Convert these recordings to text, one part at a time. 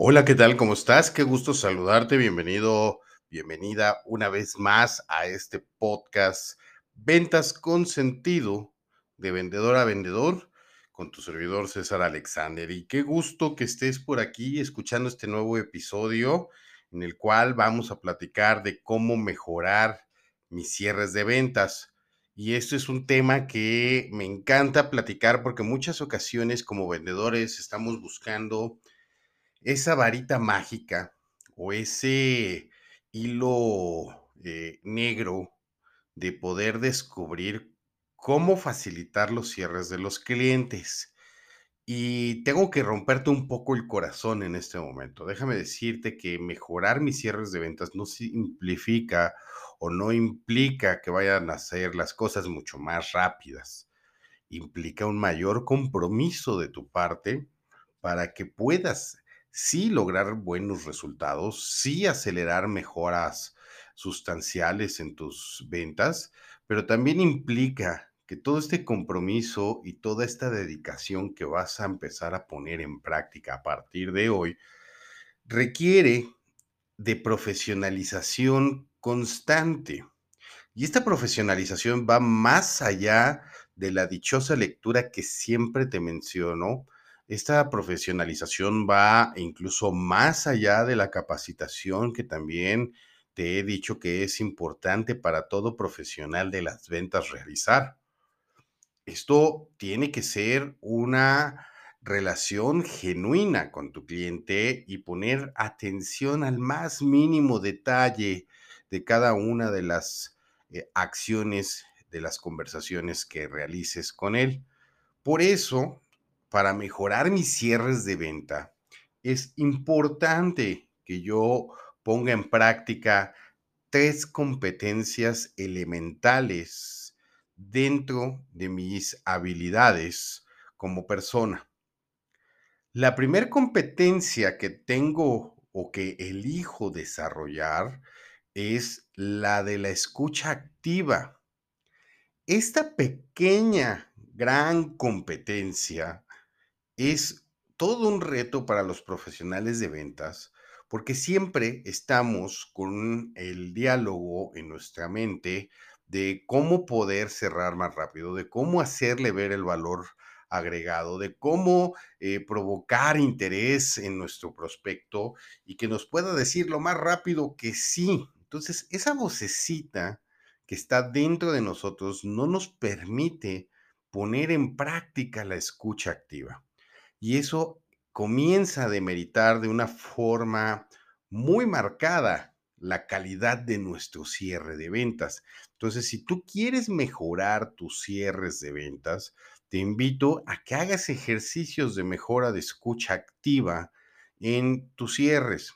Hola, ¿qué tal? ¿Cómo estás? Qué gusto saludarte. Bienvenido, bienvenida una vez más a este podcast Ventas con sentido de vendedor a vendedor con tu servidor César Alexander. Y qué gusto que estés por aquí escuchando este nuevo episodio en el cual vamos a platicar de cómo mejorar mis cierres de ventas. Y esto es un tema que me encanta platicar porque muchas ocasiones como vendedores estamos buscando esa varita mágica o ese hilo eh, negro de poder descubrir cómo facilitar los cierres de los clientes. Y tengo que romperte un poco el corazón en este momento. Déjame decirte que mejorar mis cierres de ventas no simplifica o no implica que vayan a hacer las cosas mucho más rápidas. Implica un mayor compromiso de tu parte para que puedas sí lograr buenos resultados, sí acelerar mejoras sustanciales en tus ventas, pero también implica que todo este compromiso y toda esta dedicación que vas a empezar a poner en práctica a partir de hoy requiere de profesionalización constante. Y esta profesionalización va más allá de la dichosa lectura que siempre te menciono, esta profesionalización va incluso más allá de la capacitación que también te he dicho que es importante para todo profesional de las ventas realizar. Esto tiene que ser una relación genuina con tu cliente y poner atención al más mínimo detalle de cada una de las eh, acciones de las conversaciones que realices con él. Por eso para mejorar mis cierres de venta, es importante que yo ponga en práctica tres competencias elementales dentro de mis habilidades como persona. La primera competencia que tengo o que elijo desarrollar es la de la escucha activa. Esta pequeña, gran competencia es todo un reto para los profesionales de ventas porque siempre estamos con el diálogo en nuestra mente de cómo poder cerrar más rápido, de cómo hacerle ver el valor agregado, de cómo eh, provocar interés en nuestro prospecto y que nos pueda decir lo más rápido que sí. Entonces, esa vocecita que está dentro de nosotros no nos permite poner en práctica la escucha activa. Y eso comienza a demeritar de una forma muy marcada la calidad de nuestro cierre de ventas. Entonces, si tú quieres mejorar tus cierres de ventas, te invito a que hagas ejercicios de mejora de escucha activa en tus cierres.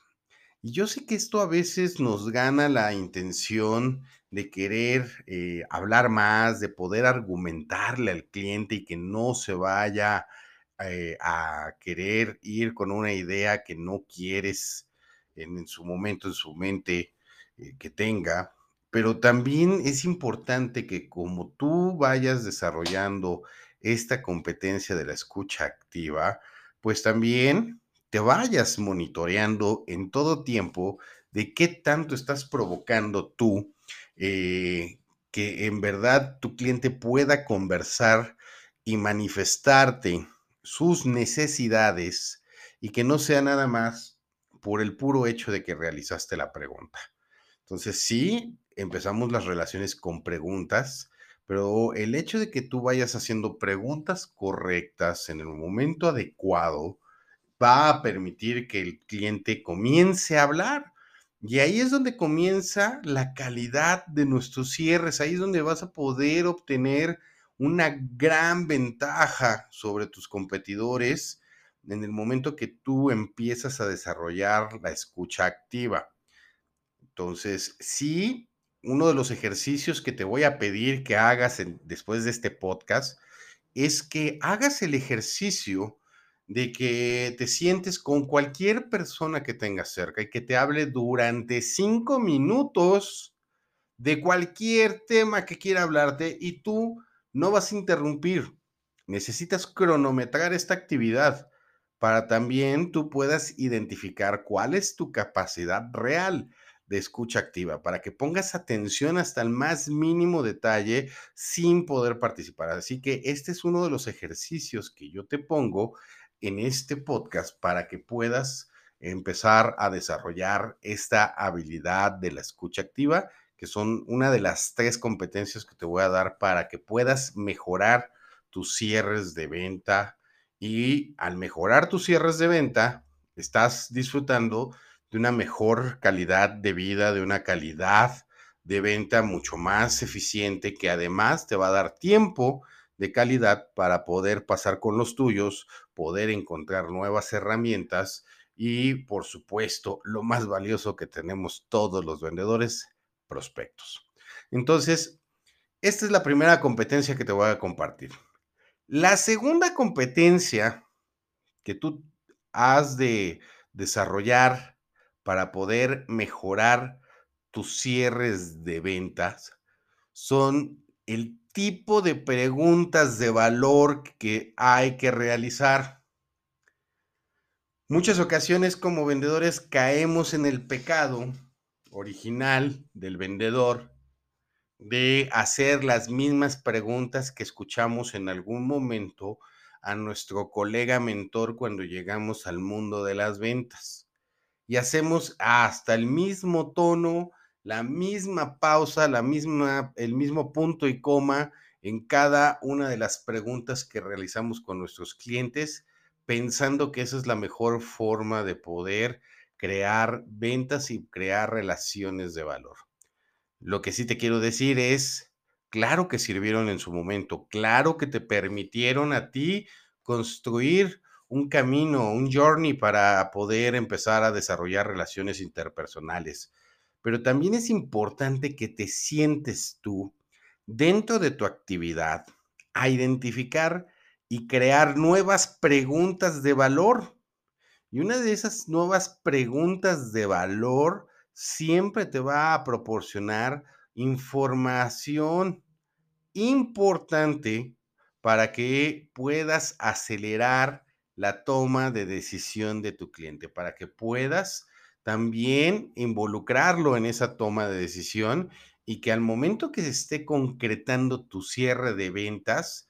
Y yo sé que esto a veces nos gana la intención de querer eh, hablar más, de poder argumentarle al cliente y que no se vaya eh, a querer ir con una idea que no quieres en, su momento, en su mente eh, que tenga, pero también es importante que como tú vayas desarrollando esta competencia de la escucha activa, pues también te vayas monitoreando en todo tiempo de qué tanto estás provocando tú eh, que en verdad tu cliente pueda conversar y manifestarte sus necesidades y que no sea nada más por el puro hecho de que realizaste la pregunta. Entonces, sí, empezamos las relaciones con preguntas, pero el hecho de que tú vayas haciendo preguntas correctas en el momento adecuado va a permitir que el cliente comience a hablar. Y ahí es donde comienza la calidad de nuestros cierres, ahí es donde vas a poder obtener una gran ventaja sobre tus competidores en el momento que tú empiezas a desarrollar la escucha activa. Entonces, sí, uno de los ejercicios que te voy a pedir que hagas después de este podcast es que hagas el ejercicio de que te sientes con cualquier persona que tengas cerca y que te hable durante cinco minutos de cualquier tema que quiera hablarte y tú no vas a interrumpir. Necesitas cronometrar esta actividad para también tú puedas identificar cuál es tu capacidad real de escucha activa, para que pongas atención hasta el más mínimo detalle sin poder participar. Así que este es uno de los ejercicios que yo te pongo en este podcast para que puedas empezar a desarrollar esta habilidad de la escucha activa, que son una de las tres competencias que te voy a dar para que puedas mejorar tus cierres de venta. Y al mejorar tus cierres de venta, estás disfrutando de una mejor calidad de vida, de una calidad de venta mucho más eficiente que además te va a dar tiempo de calidad para poder pasar con los tuyos, poder encontrar nuevas herramientas y, por supuesto, lo más valioso que tenemos todos los vendedores, prospectos. Entonces, esta es la primera competencia que te voy a compartir. La segunda competencia que tú has de desarrollar para poder mejorar tus cierres de ventas son el tipo de preguntas de valor que hay que realizar. Muchas ocasiones como vendedores caemos en el pecado original del vendedor de hacer las mismas preguntas que escuchamos en algún momento a nuestro colega mentor cuando llegamos al mundo de las ventas. Y hacemos hasta el mismo tono, la misma pausa, la misma, el mismo punto y coma en cada una de las preguntas que realizamos con nuestros clientes, pensando que esa es la mejor forma de poder crear ventas y crear relaciones de valor. Lo que sí te quiero decir es, claro que sirvieron en su momento, claro que te permitieron a ti construir un camino, un journey para poder empezar a desarrollar relaciones interpersonales pero también es importante que te sientes tú dentro de tu actividad a identificar y crear nuevas preguntas de valor. Y una de esas nuevas preguntas de valor siempre te va a proporcionar información importante para que puedas acelerar la toma de decisión de tu cliente, para que puedas también involucrarlo en esa toma de decisión y que al momento que se esté concretando tu cierre de ventas,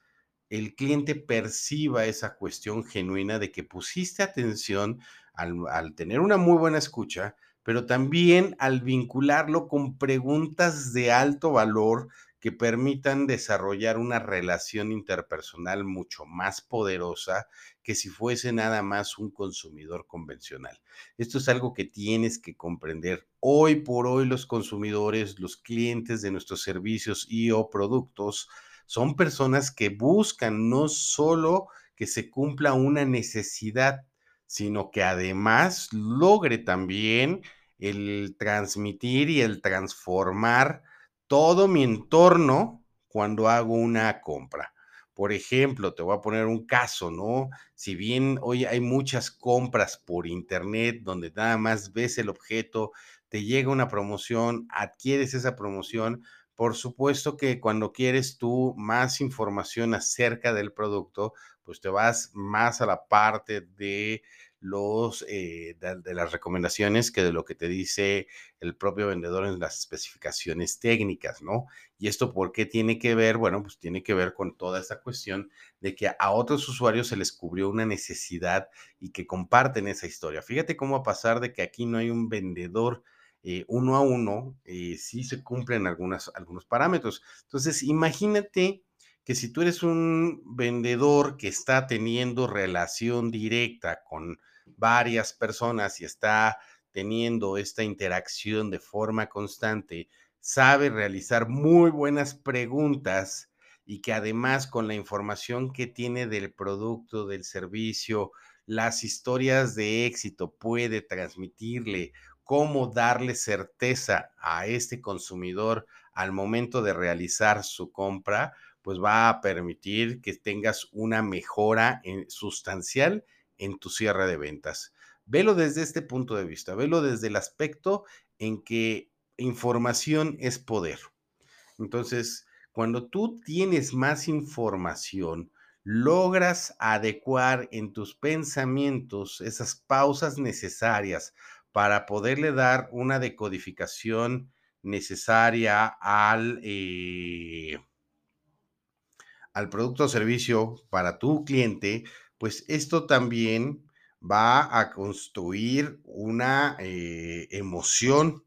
el cliente perciba esa cuestión genuina de que pusiste atención al, tener una muy buena escucha, pero también al vincularlo con preguntas de alto valor que permitan desarrollar una relación interpersonal mucho más poderosa que si fuese nada más un consumidor convencional. Esto es algo que tienes que comprender. Hoy por hoy los consumidores, los clientes de nuestros servicios y o productos son personas que buscan no solo que se cumpla una necesidad, sino que además logre también el transmitir y el transformar todo mi entorno cuando hago una compra. Por ejemplo, te voy a poner un caso, ¿no? Si bien hoy hay muchas compras por internet donde nada más ves el objeto, te llega una promoción, adquieres esa promoción, por supuesto que cuando quieres tú más información acerca del producto, pues te vas más a la parte de los, eh, de, las recomendaciones que de lo que te dice el propio vendedor en las especificaciones técnicas, ¿no? Y esto, ¿por qué tiene que ver? Bueno, pues tiene que ver con toda esta cuestión de que a otros usuarios se les cubrió una necesidad y que comparten esa historia. Fíjate cómo a pasar de que aquí no hay un vendedor eh, uno a uno, eh, sí se cumplen algunos parámetros. Entonces, imagínate que si tú eres un vendedor que está teniendo relación directa con varias personas y está teniendo esta interacción de forma constante, sabe realizar muy buenas preguntas y que además con la información que tiene del producto, del servicio, las historias de éxito puede transmitirle cómo darle certeza a este consumidor al momento de realizar su compra, pues va a permitir que tengas una mejora sustancial en tu cierre de ventas. Velo desde este punto de vista, velo desde el aspecto en que información es poder. Entonces, cuando tú tienes más información, logras adecuar en tus pensamientos esas pausas necesarias para poderle dar una decodificación necesaria al, eh, al producto o servicio para tu cliente, pues esto también va a construir una eh, emoción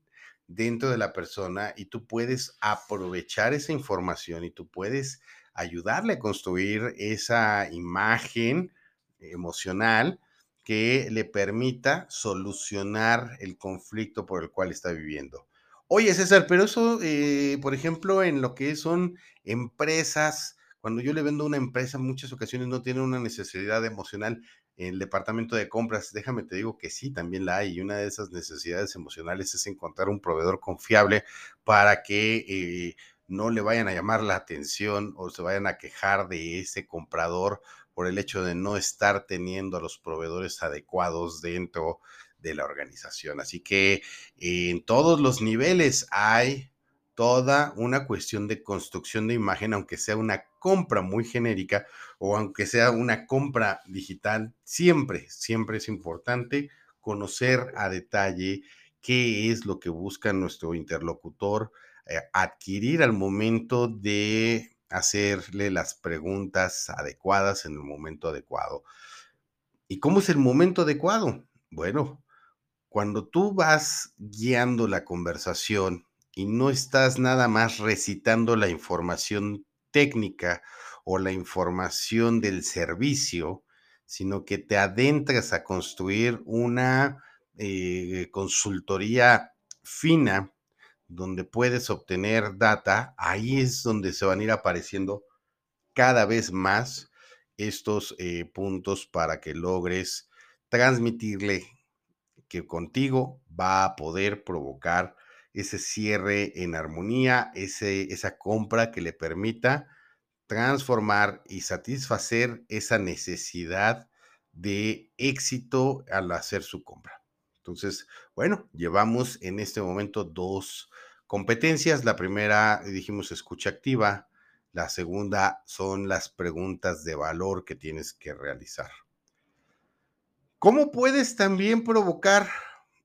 dentro de la persona y tú puedes aprovechar esa información y tú puedes ayudarle a construir esa imagen emocional que le permita solucionar el conflicto por el cual está viviendo. Oye, César, pero eso, eh, por ejemplo, en lo que son empresas, cuando yo le vendo a una empresa, en muchas ocasiones no tiene una necesidad emocional el departamento de compras, déjame te digo que sí, también la hay. Y una de esas necesidades emocionales es encontrar un proveedor confiable para que eh, no le vayan a llamar la atención o se vayan a quejar de ese comprador por el hecho de no estar teniendo a los proveedores adecuados dentro de la organización. Así que en todos los niveles hay toda una cuestión de construcción de imagen, aunque sea una compra muy genérica o aunque sea una compra digital, siempre, siempre es importante conocer a detalle qué es lo que busca nuestro interlocutor, eh, adquirir al momento de hacerle las preguntas adecuadas en el momento adecuado. ¿Y cómo es el momento adecuado? Bueno, cuando tú vas guiando la conversación y no estás nada más recitando la información técnica o la información del servicio, sino que te adentras a construir una eh, consultoría fina donde puedes obtener data, ahí es donde se van a ir apareciendo cada vez más estos eh, puntos para que logres transmitirle que contigo va a poder provocar ese cierre en armonía, ese, esa compra que le permita transformar y satisfacer esa necesidad de éxito al hacer su compra. Entonces, bueno, llevamos en este momento dos competencias. La primera, dijimos, escucha activa. La segunda son las preguntas de valor que tienes que realizar. ¿Cómo puedes también provocar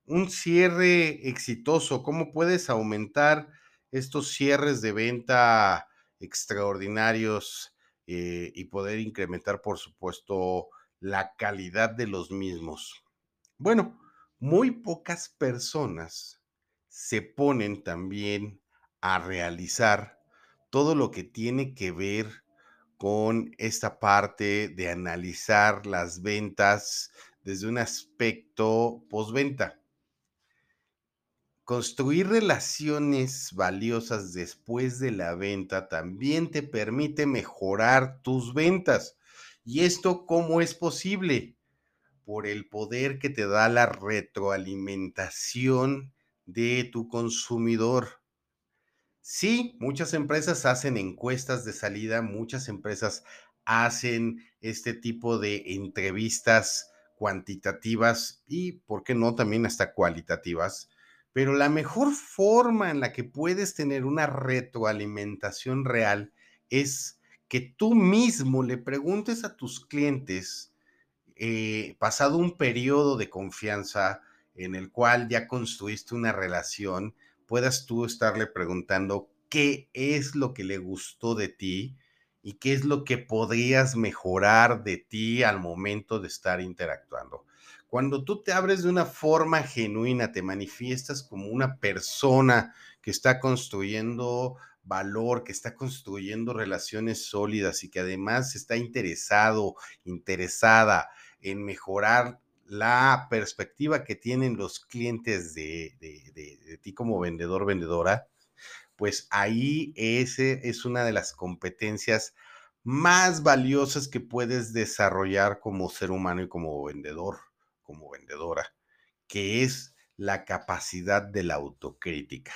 un cierre exitoso? ¿Cómo puedes aumentar estos cierres de venta extraordinarios eh, y poder incrementar, por supuesto, la calidad de los mismos? Bueno, muy pocas personas se ponen también a realizar todo lo que tiene que ver con esta parte de analizar las ventas desde un aspecto postventa. Construir relaciones valiosas después de la venta también te permite mejorar tus ventas. ¿Y esto cómo es posible? Por el poder que te da la retroalimentación de tu consumidor. Sí, muchas empresas hacen encuestas de salida, muchas empresas hacen este tipo de entrevistas cuantitativas y, ¿por qué no?, también hasta cualitativas pero la mejor forma en la que puedes tener una retroalimentación real es que tú mismo le preguntes a tus clientes, eh, pasado un periodo de confianza en el cual ya construiste una relación, puedas tú estarle preguntando qué es lo que le gustó de ti y qué es lo que podrías mejorar de ti al momento de estar interactuando. Cuando tú te abres de una forma genuina, te manifiestas como una persona que está construyendo valor, que está construyendo relaciones sólidas y que además está interesado, interesada en mejorar la perspectiva que tienen los clientes de, de, ti como vendedor, vendedora, pues ahí ese es una de las competencias más valiosas que puedes desarrollar como ser humano y como vendedor como vendedora, que es la capacidad de la autocrítica.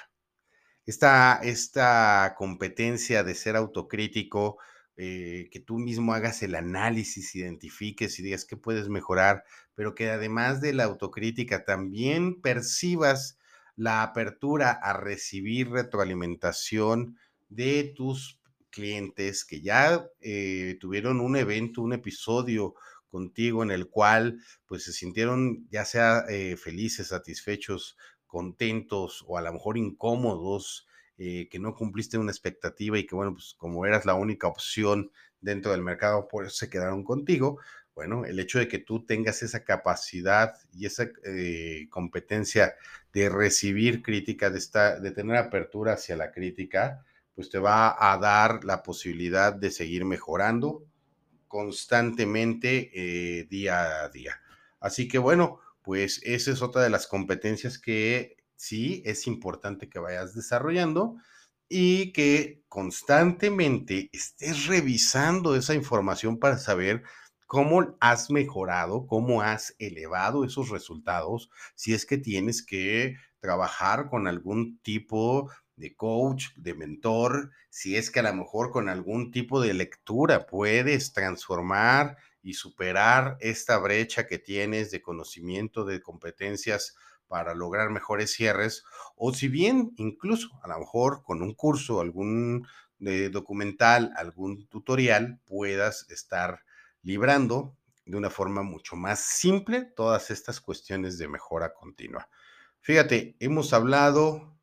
Esta, esta competencia de ser autocrítico, eh, que tú mismo hagas el análisis, identifiques y digas qué puedes mejorar, pero que además de la autocrítica también percibas la apertura a recibir retroalimentación de tus clientes que ya eh, tuvieron un evento, un episodio contigo en el cual pues se sintieron ya sea eh, felices, satisfechos, contentos o a lo mejor incómodos, eh, que no cumpliste una expectativa y que bueno, pues como eras la única opción dentro del mercado, por eso se quedaron contigo. Bueno, el hecho de que tú tengas esa capacidad y esa eh, competencia de recibir crítica, de, estar, de tener apertura hacia la crítica, pues te va a dar la posibilidad de seguir mejorando constantemente eh, día a día. Así que bueno, pues esa es otra de las competencias que sí es importante que vayas desarrollando y que constantemente estés revisando esa información para saber cómo has mejorado, cómo has elevado esos resultados, si es que tienes que trabajar con algún tipo de coach, de mentor, si es que a lo mejor con algún tipo de lectura puedes transformar y superar esta brecha que tienes de conocimiento, de competencias para lograr mejores cierres, o si bien incluso a lo mejor con un curso, algún eh, documental, algún tutorial, puedas estar librando de una forma mucho más simple todas estas cuestiones de mejora continua. Fíjate, hemos hablado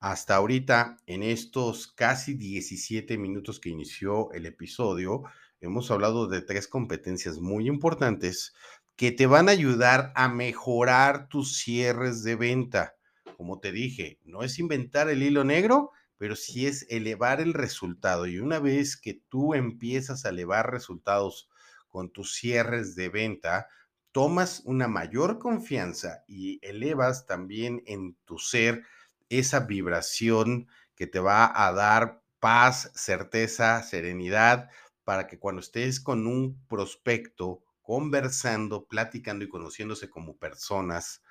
hasta ahorita en estos casi 17 minutos que inició el episodio, hemos hablado de tres competencias muy importantes que te van a ayudar a mejorar tus cierres de venta. Como te dije, no es inventar el hilo negro, pero sí es elevar el resultado. Y una vez que tú empiezas a elevar resultados con tus cierres de venta, tomas una mayor confianza y elevas también en tu ser esa vibración que te va a dar paz, certeza, serenidad, para que cuando estés con un prospecto conversando, platicando y conociéndose como personas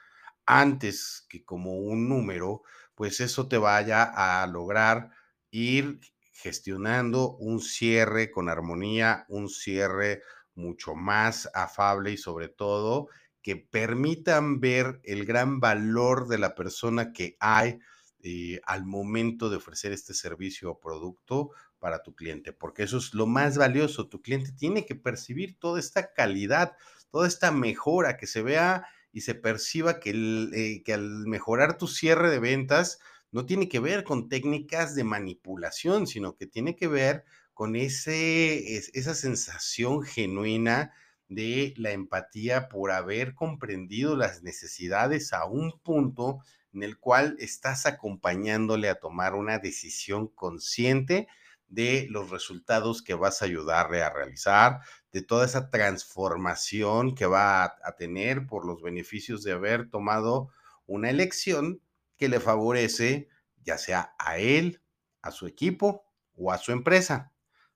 antes que como un número, pues eso te vaya a lograr ir gestionando un cierre con armonía, un cierre mucho más afable y sobre todo que permitan ver el gran valor de la persona que hay eh, al momento de ofrecer este servicio o producto para tu cliente, porque eso es lo más valioso. Tu cliente tiene que percibir toda esta calidad, toda esta mejora, que se vea y se perciba que, eh, al mejorar tu cierre de ventas no tiene que ver con técnicas de manipulación, sino que tiene que ver con ese, esa sensación genuina de la empatía por haber comprendido las necesidades a un punto en el cual estás acompañándole a tomar una decisión consciente de los resultados que vas a ayudarle a realizar, de toda esa transformación que va a, tener por los beneficios de haber tomado una elección que le favorece ya sea a él, a su equipo o a su empresa.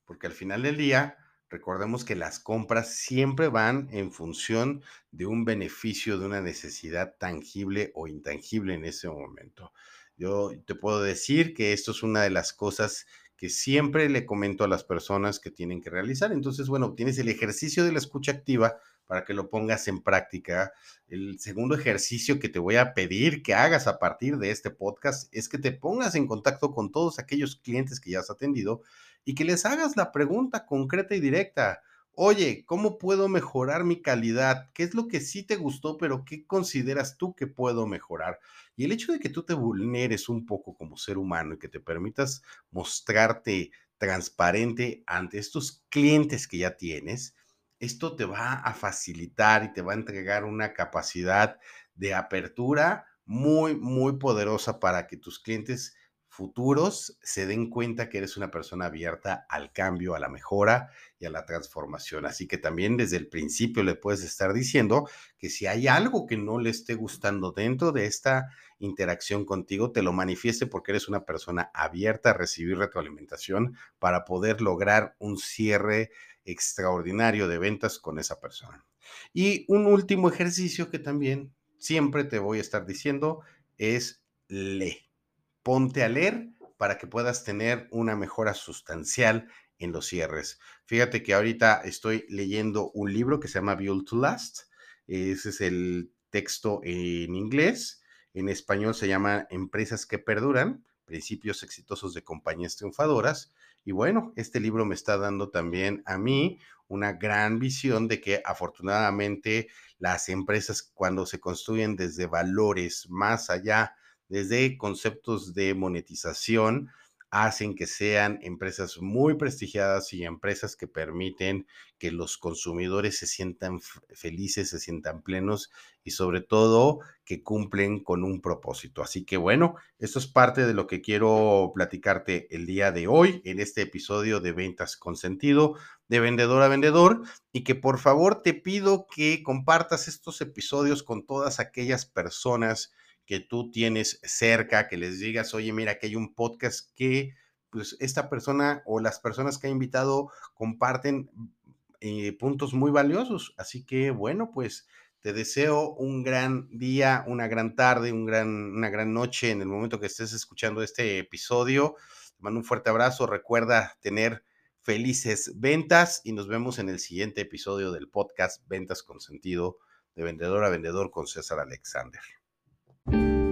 Porque al final del día, recordemos que las compras siempre van en función de un beneficio, de una necesidad tangible o intangible en ese momento. Yo te puedo decir que esto es una de las cosas que siempre le comento a las personas que tienen que realizar. Entonces, bueno, tienes el ejercicio de la escucha activa para que lo pongas en práctica. El segundo ejercicio que te voy a pedir que hagas a partir de este podcast es que te pongas en contacto con todos aquellos clientes que ya has atendido y que les hagas la pregunta concreta y directa. Oye, ¿cómo puedo mejorar mi calidad? ¿Qué es lo que sí te gustó, pero qué consideras tú que puedo mejorar? Y el hecho de que tú te vulneres un poco como ser humano y que te permitas mostrarte transparente ante estos clientes que ya tienes, esto te va a facilitar y te va a entregar una capacidad de apertura muy, muy poderosa para que tus clientes futuros se den cuenta que eres una persona abierta al cambio, a la mejora y a la transformación. Así que también desde el principio le puedes estar diciendo que si hay algo que no le esté gustando dentro de esta interacción contigo, te lo manifieste porque eres una persona abierta a recibir retroalimentación para poder lograr un cierre extraordinario de ventas con esa persona. Y un último ejercicio que también siempre te voy a estar diciendo es lee ponte a leer para que puedas tener una mejora sustancial en los cierres. Fíjate que ahorita estoy leyendo un libro que se llama Build to Last. Ese es el texto en inglés. En español se llama Empresas que perduran, principios exitosos de compañías triunfadoras. Y bueno, este libro me está dando también a mí una gran visión de que afortunadamente las empresas cuando se construyen desde valores más allá, desde conceptos de monetización, hacen que sean empresas muy prestigiadas y empresas que permiten que los consumidores se sientan felices, se sientan plenos y sobre todo que cumplen con un propósito. Así que bueno, esto es parte de lo que quiero platicarte el día de hoy en este episodio de Ventas con Sentido, de vendedor a vendedor, y que por favor te pido que compartas estos episodios con todas aquellas personas que tú tienes cerca, que les digas, oye, mira, que hay un podcast que pues esta persona o las personas que ha invitado comparten eh, puntos muy valiosos. Así que bueno, pues te deseo un gran día, una gran tarde, un gran, una gran noche en el momento que estés escuchando este episodio. Te mando un fuerte abrazo. Recuerda tener felices ventas y nos vemos en el siguiente episodio del podcast Ventas con Sentido de Vendedor a Vendedor con César Alexander. thank you